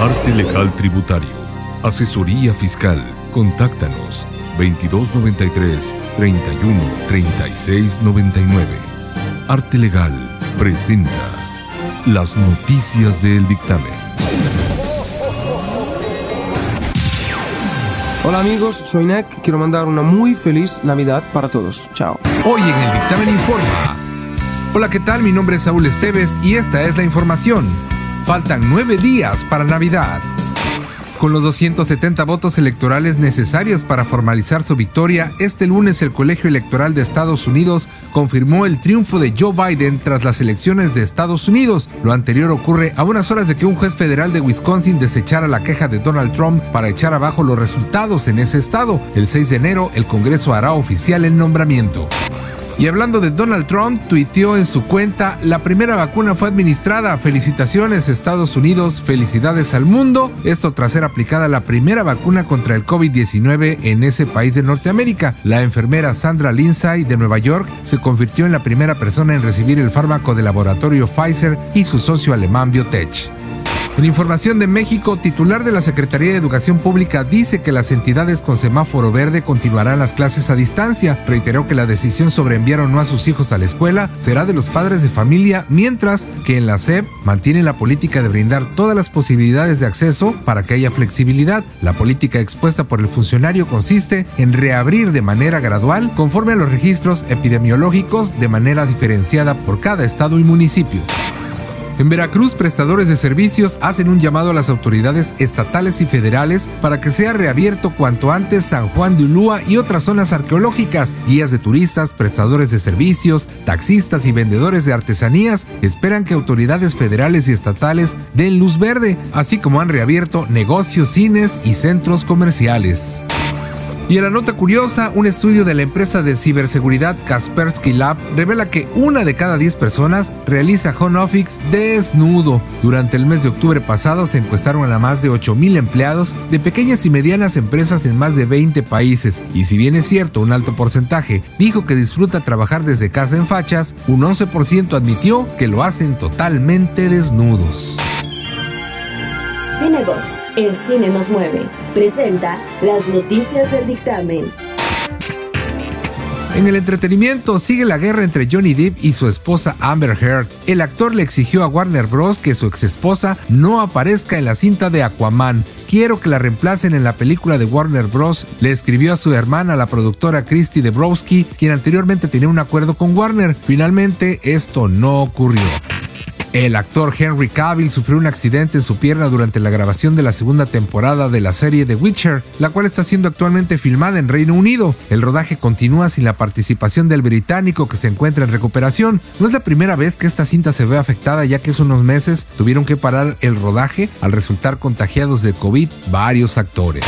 Arte Legal Tributario. Asesoría Fiscal. Contáctanos 2293 31 36 99. Arte Legal presenta las noticias del dictamen. Hola amigos, soy Nick. Quiero mandar una muy feliz Navidad para todos. Chao. Hoy en el dictamen informa. Hola, ¿qué tal? Mi nombre es Saúl Esteves y esta es la información. Faltan nueve días para Navidad. Con los 270 votos electorales necesarios para formalizar su victoria, este lunes el Colegio Electoral de Estados Unidos confirmó el triunfo de Joe Biden tras las elecciones de Estados Unidos. Lo anterior ocurre a unas horas de que un juez federal de Wisconsin desechara la queja de Donald Trump para echar abajo los resultados en ese estado. El 6 de enero el Congreso hará oficial el nombramiento. Y hablando de Donald Trump, tuiteó en su cuenta, la primera vacuna fue administrada, felicitaciones Estados Unidos, felicidades al mundo, esto tras ser aplicada la primera vacuna contra el COVID-19 en ese país de Norteamérica. La enfermera Sandra Lindsay de Nueva York se convirtió en la primera persona en recibir el fármaco del laboratorio Pfizer y su socio alemán Biotech. En información de México, titular de la Secretaría de Educación Pública dice que las entidades con semáforo verde continuarán las clases a distancia. Reiteró que la decisión sobre enviar o no a sus hijos a la escuela será de los padres de familia, mientras que en la SEP mantiene la política de brindar todas las posibilidades de acceso para que haya flexibilidad. La política expuesta por el funcionario consiste en reabrir de manera gradual conforme a los registros epidemiológicos de manera diferenciada por cada estado y municipio. En Veracruz, prestadores de servicios hacen un llamado a las autoridades estatales y federales para que sea reabierto cuanto antes San Juan de Ulúa y otras zonas arqueológicas. Guías de turistas, prestadores de servicios, taxistas y vendedores de artesanías esperan que autoridades federales y estatales den luz verde, así como han reabierto negocios, cines y centros comerciales. Y en la nota curiosa, un estudio de la empresa de ciberseguridad Kaspersky Lab revela que una de cada 10 personas realiza home office desnudo. Durante el mes de octubre pasado se encuestaron a más de 8.000 empleados de pequeñas y medianas empresas en más de 20 países. Y si bien es cierto, un alto porcentaje dijo que disfruta trabajar desde casa en fachas, un 11% admitió que lo hacen totalmente desnudos. Cinebox, el cine nos mueve, presenta las noticias del dictamen. En el entretenimiento sigue la guerra entre Johnny Depp y su esposa Amber Heard. El actor le exigió a Warner Bros. que su exesposa no aparezca en la cinta de Aquaman. Quiero que la reemplacen en la película de Warner Bros. Le escribió a su hermana, la productora Christy Debrowski, quien anteriormente tenía un acuerdo con Warner. Finalmente, esto no ocurrió. El actor Henry Cavill sufrió un accidente en su pierna durante la grabación de la segunda temporada de la serie The Witcher, la cual está siendo actualmente filmada en Reino Unido. El rodaje continúa sin la participación del británico que se encuentra en recuperación. No es la primera vez que esta cinta se ve afectada ya que hace unos meses tuvieron que parar el rodaje al resultar contagiados de COVID varios actores.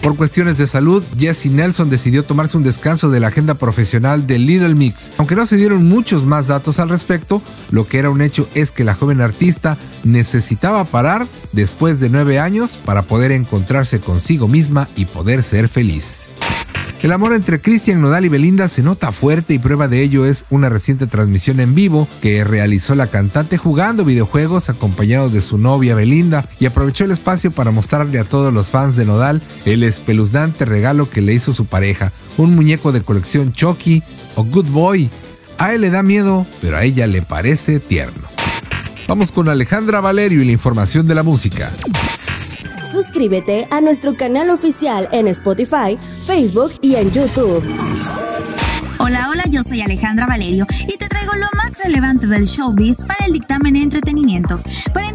Por cuestiones de salud, Jesse Nelson decidió tomarse un descanso de la agenda profesional de Little Mix. Aunque no se dieron muchos más datos al respecto, lo que era un hecho es que la joven artista necesitaba parar después de nueve años para poder encontrarse consigo misma y poder ser feliz. El amor entre Cristian Nodal y Belinda se nota fuerte y prueba de ello es una reciente transmisión en vivo que realizó la cantante jugando videojuegos acompañado de su novia Belinda y aprovechó el espacio para mostrarle a todos los fans de Nodal el espeluznante regalo que le hizo su pareja, un muñeco de colección Chucky o Good Boy. A él le da miedo, pero a ella le parece tierno. Vamos con Alejandra Valerio y la información de la música. Suscríbete a nuestro canal oficial en Spotify, Facebook y en YouTube. Hola, hola, yo soy Alejandra Valerio y te traigo lo más relevante del showbiz para el dictamen entretenimiento.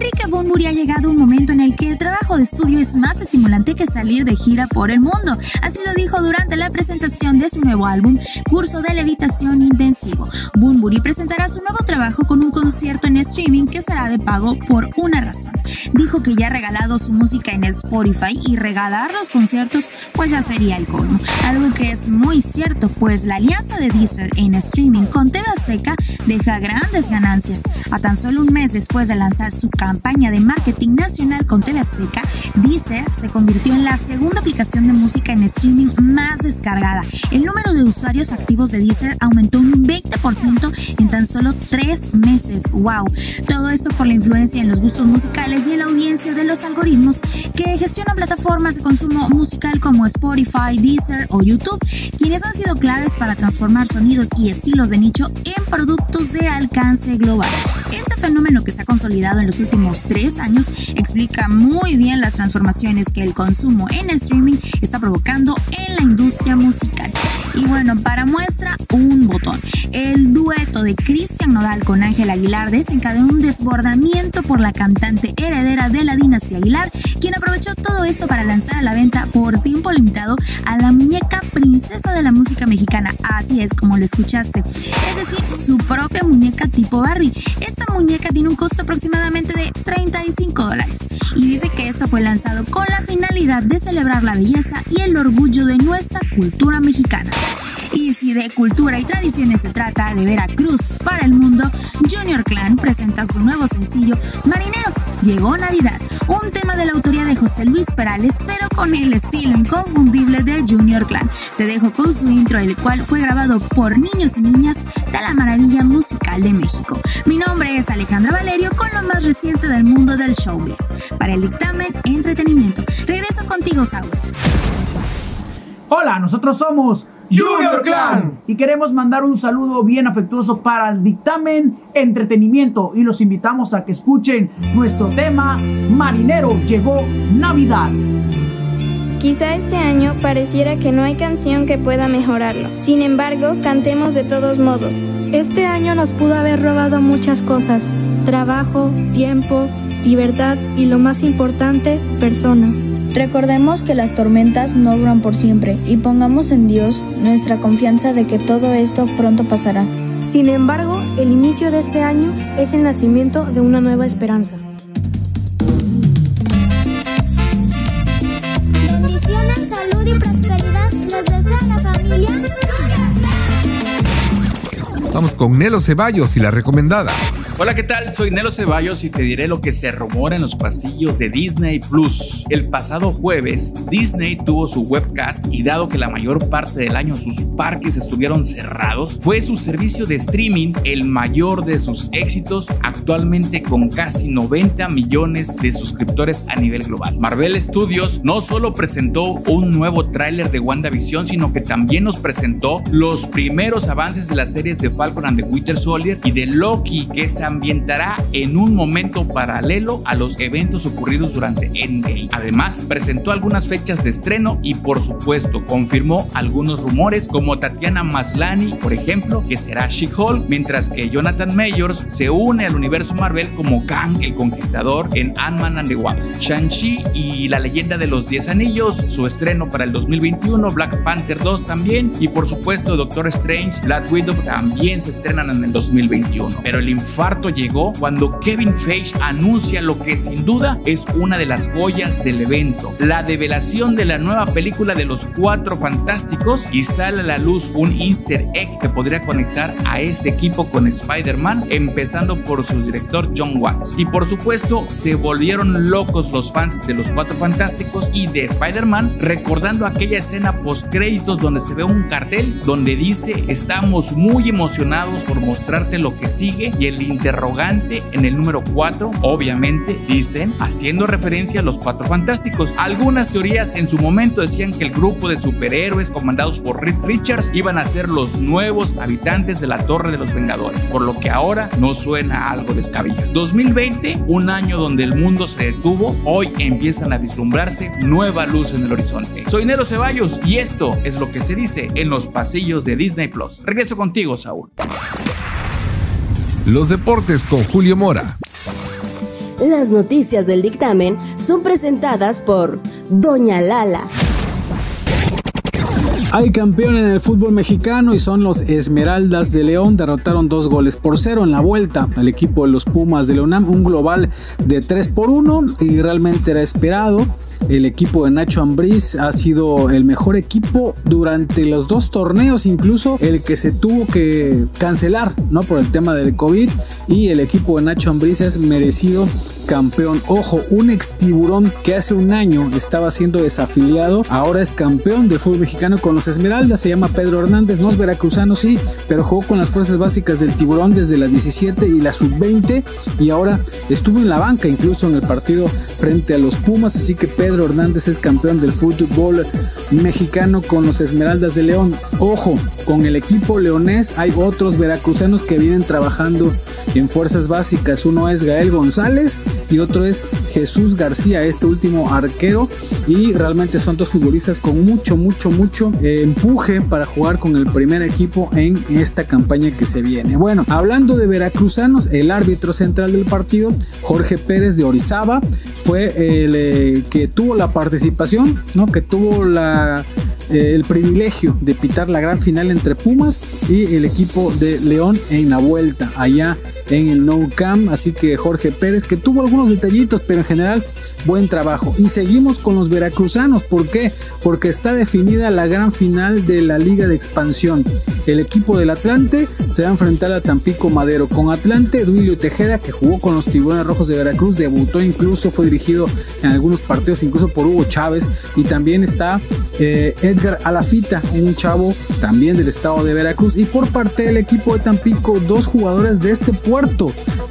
Enrique Bunbury ha llegado un momento en el que el trabajo de estudio es más estimulante que salir de gira por el mundo. Así lo dijo durante la presentación de su nuevo álbum, Curso de Levitación Intensivo. Bunbury presentará su nuevo trabajo con un concierto en streaming que será de pago por una razón. Dijo que ya ha regalado su música en Spotify y regalar los conciertos pues ya sería el colmo. Algo que es muy cierto, pues la alianza de Deezer en streaming con TV Azteca deja grandes ganancias. A tan solo un mes después de lanzar su campaña de marketing nacional con Azteca, Deezer se convirtió en la segunda aplicación de música en streaming más descargada. El número de usuarios activos de Deezer aumentó un 20% en tan solo tres meses. ¡Wow! Todo esto por la influencia en los gustos musicales y en la audiencia de los algoritmos que gestionan plataformas de consumo musical como Spotify, Deezer o YouTube, quienes han sido claves para transformar sonidos y estilos de nicho en productos de alcance global. Este fenómeno que se ha consolidado en los últimos tres años explica muy bien las transformaciones que el consumo en streaming está provocando en la industria musical. Y bueno, para muestra, un botón. El dueto de Cristian Nodal con Ángel Aguilar desencadenó un desbordamiento por la cantante heredera de la dinastía Aguilar, quien aprovechó todo esto para lanzar a la venta por tiempo limitado a la muñeca princesa de la música mexicana. Así es como lo escuchaste. Es decir, su propia muñeca tipo Barry. Esta muñeca tiene un costo aproximadamente de 35 dólares. Y dice que esto fue lanzado con la finalidad de celebrar la belleza y el orgullo de nuestra cultura mexicana. Y si de cultura y tradiciones se trata de Veracruz para el mundo, Junior Clan presenta su nuevo sencillo Marinero. Llegó Navidad, un tema de la autoría de José Luis Perales, pero con el estilo inconfundible de Junior Clan. Te dejo con su intro, el cual fue grabado por niños y niñas de la maravilla musical de México. Mi nombre es Alejandra Valerio con lo más reciente del mundo del showbiz. Para el dictamen Entretenimiento. Regreso contigo, Saúl. Hola, nosotros somos Junior Clan. y queremos mandar un saludo bien afectuoso para el dictamen entretenimiento y los invitamos a que escuchen nuestro tema Marinero llegó Navidad. Quizá este año pareciera que no hay canción que pueda mejorarlo. Sin embargo, cantemos de todos modos. Este año nos pudo haber robado muchas cosas. Trabajo, tiempo, libertad y lo más importante, personas. Recordemos que las tormentas no duran por siempre y pongamos en Dios nuestra confianza de que todo esto pronto pasará. Sin embargo, el inicio de este año es el nacimiento de una nueva esperanza. Bendiciones, salud y prosperidad les desea la familia. Vamos con Nelo Ceballos y la recomendada. Hola, ¿qué tal? Soy Nelo Ceballos y te diré lo que se rumora en los pasillos de Disney Plus. El pasado jueves, Disney tuvo su webcast y dado que la mayor parte del año sus parques estuvieron cerrados, fue su servicio de streaming el mayor de sus éxitos, actualmente con casi 90 millones de suscriptores a nivel global. Marvel Studios no solo presentó un nuevo tráiler de WandaVision, sino que también nos presentó los primeros avances de las series de Falcon and the Winter Soldier y de Loki, que se ambientará en un momento paralelo a los eventos ocurridos durante Endgame. Además, presentó algunas fechas de estreno y por supuesto confirmó algunos rumores como Tatiana Maslany, por ejemplo, que será She-Hulk, mientras que Jonathan Mayors se une al universo Marvel como Kang el Conquistador en Ant-Man and the Wasp. Shang-Chi y la leyenda de los 10 anillos, su estreno para el 2021, Black Panther 2 también y por supuesto Doctor Strange, Black Widow también se estrenan en el 2021. Pero el infarto llegó cuando Kevin Feige anuncia lo que sin duda es una de las joyas del evento, la develación de la nueva película de los Cuatro Fantásticos y sale a la luz un easter egg que podría conectar a este equipo con Spider-Man, empezando por su director John Watts. Y por supuesto, se volvieron locos los fans de los Cuatro Fantásticos y de Spider-Man, recordando aquella escena post créditos donde se ve un cartel donde dice estamos muy emocionados por mostrarte lo que sigue y el en el número 4, obviamente, dicen, haciendo referencia a los Cuatro Fantásticos. Algunas teorías en su momento decían que el grupo de superhéroes comandados por Reed Richards iban a ser los nuevos habitantes de la Torre de los Vengadores, por lo que ahora no suena algo descabellado. 2020, un año donde el mundo se detuvo, hoy empiezan a vislumbrarse nueva luz en el horizonte. Soy Nero Ceballos y esto es lo que se dice en los pasillos de Disney Plus. Regreso contigo, Saúl. Los deportes con Julio Mora. Las noticias del dictamen son presentadas por Doña Lala. Hay campeón en el fútbol mexicano y son los Esmeraldas de León. Derrotaron dos goles por cero en la vuelta al equipo de los Pumas de Leonam, un global de 3 por 1 y realmente era esperado. El equipo de Nacho Ambriz ha sido el mejor equipo durante los dos torneos, incluso el que se tuvo que cancelar, ¿no? Por el tema del COVID y el equipo de Nacho Ambriz es merecido campeón. Ojo, un ex tiburón que hace un año estaba siendo desafiliado, ahora es campeón del fútbol mexicano con los Esmeraldas, se llama Pedro Hernández, no es veracruzano, sí, pero jugó con las fuerzas básicas del tiburón desde la 17 y la sub-20 y ahora estuvo en la banca incluso en el partido frente a los Pumas, así que Pedro Hernández es campeón del fútbol mexicano con los Esmeraldas de León. Ojo, con el equipo leonés hay otros veracruzanos que vienen trabajando en fuerzas básicas. Uno es Gael González y otro es Jesús García, este último arquero. Y realmente son dos futbolistas con mucho, mucho, mucho eh, empuje para jugar con el primer equipo en esta campaña que se viene. Bueno, hablando de veracruzanos, el árbitro central del partido, Jorge Pérez de Orizaba, fue el eh, que tuvo la participación, ¿no? que tuvo la eh, el privilegio de pitar la gran final entre Pumas y el equipo de León en la vuelta allá en el No Camp. Así que Jorge Pérez, que tuvo algunos detallitos, pero en general buen trabajo. Y seguimos con los veracruzanos. ¿Por qué? Porque está definida la gran final de la Liga de Expansión. El equipo del Atlante se va a enfrentar a Tampico Madero. Con Atlante, Duilio Tejeda, que jugó con los Tiburones Rojos de Veracruz, debutó incluso, fue dirigido en algunos partidos, incluso por Hugo Chávez. Y también está eh, Edgar Alafita, un chavo también del estado de Veracruz. Y por parte del equipo de Tampico, dos jugadores de este puerto,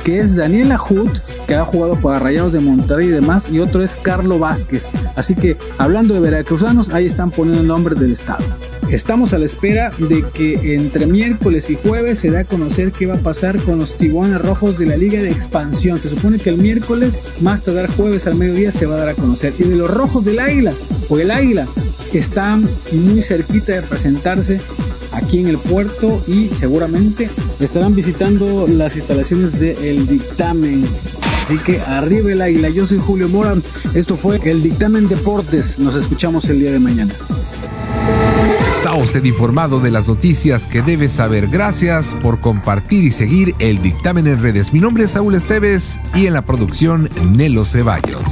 que es Daniela Hut, que ha jugado para Rayados de Monterrey y demás, y otro es Carlo Vázquez. Así que hablando de veracruzanos, ahí están poniendo el nombre del estado. Estamos a la espera de que entre miércoles y jueves se dé a conocer qué va a pasar con los tiburones rojos de la Liga de Expansión. Se supone que el miércoles, más tardar jueves al mediodía, se va a dar a conocer. Y de los rojos del águila, o el águila, están muy cerquita de presentarse aquí en el puerto y seguramente estarán visitando las instalaciones del dictamen. Así que arriba el águila, yo soy Julio Mora, esto fue el dictamen deportes, nos escuchamos el día de mañana. Está usted informado de las noticias que debe saber. Gracias por compartir y seguir el dictamen en redes. Mi nombre es Saúl Esteves y en la producción Nelo Ceballos.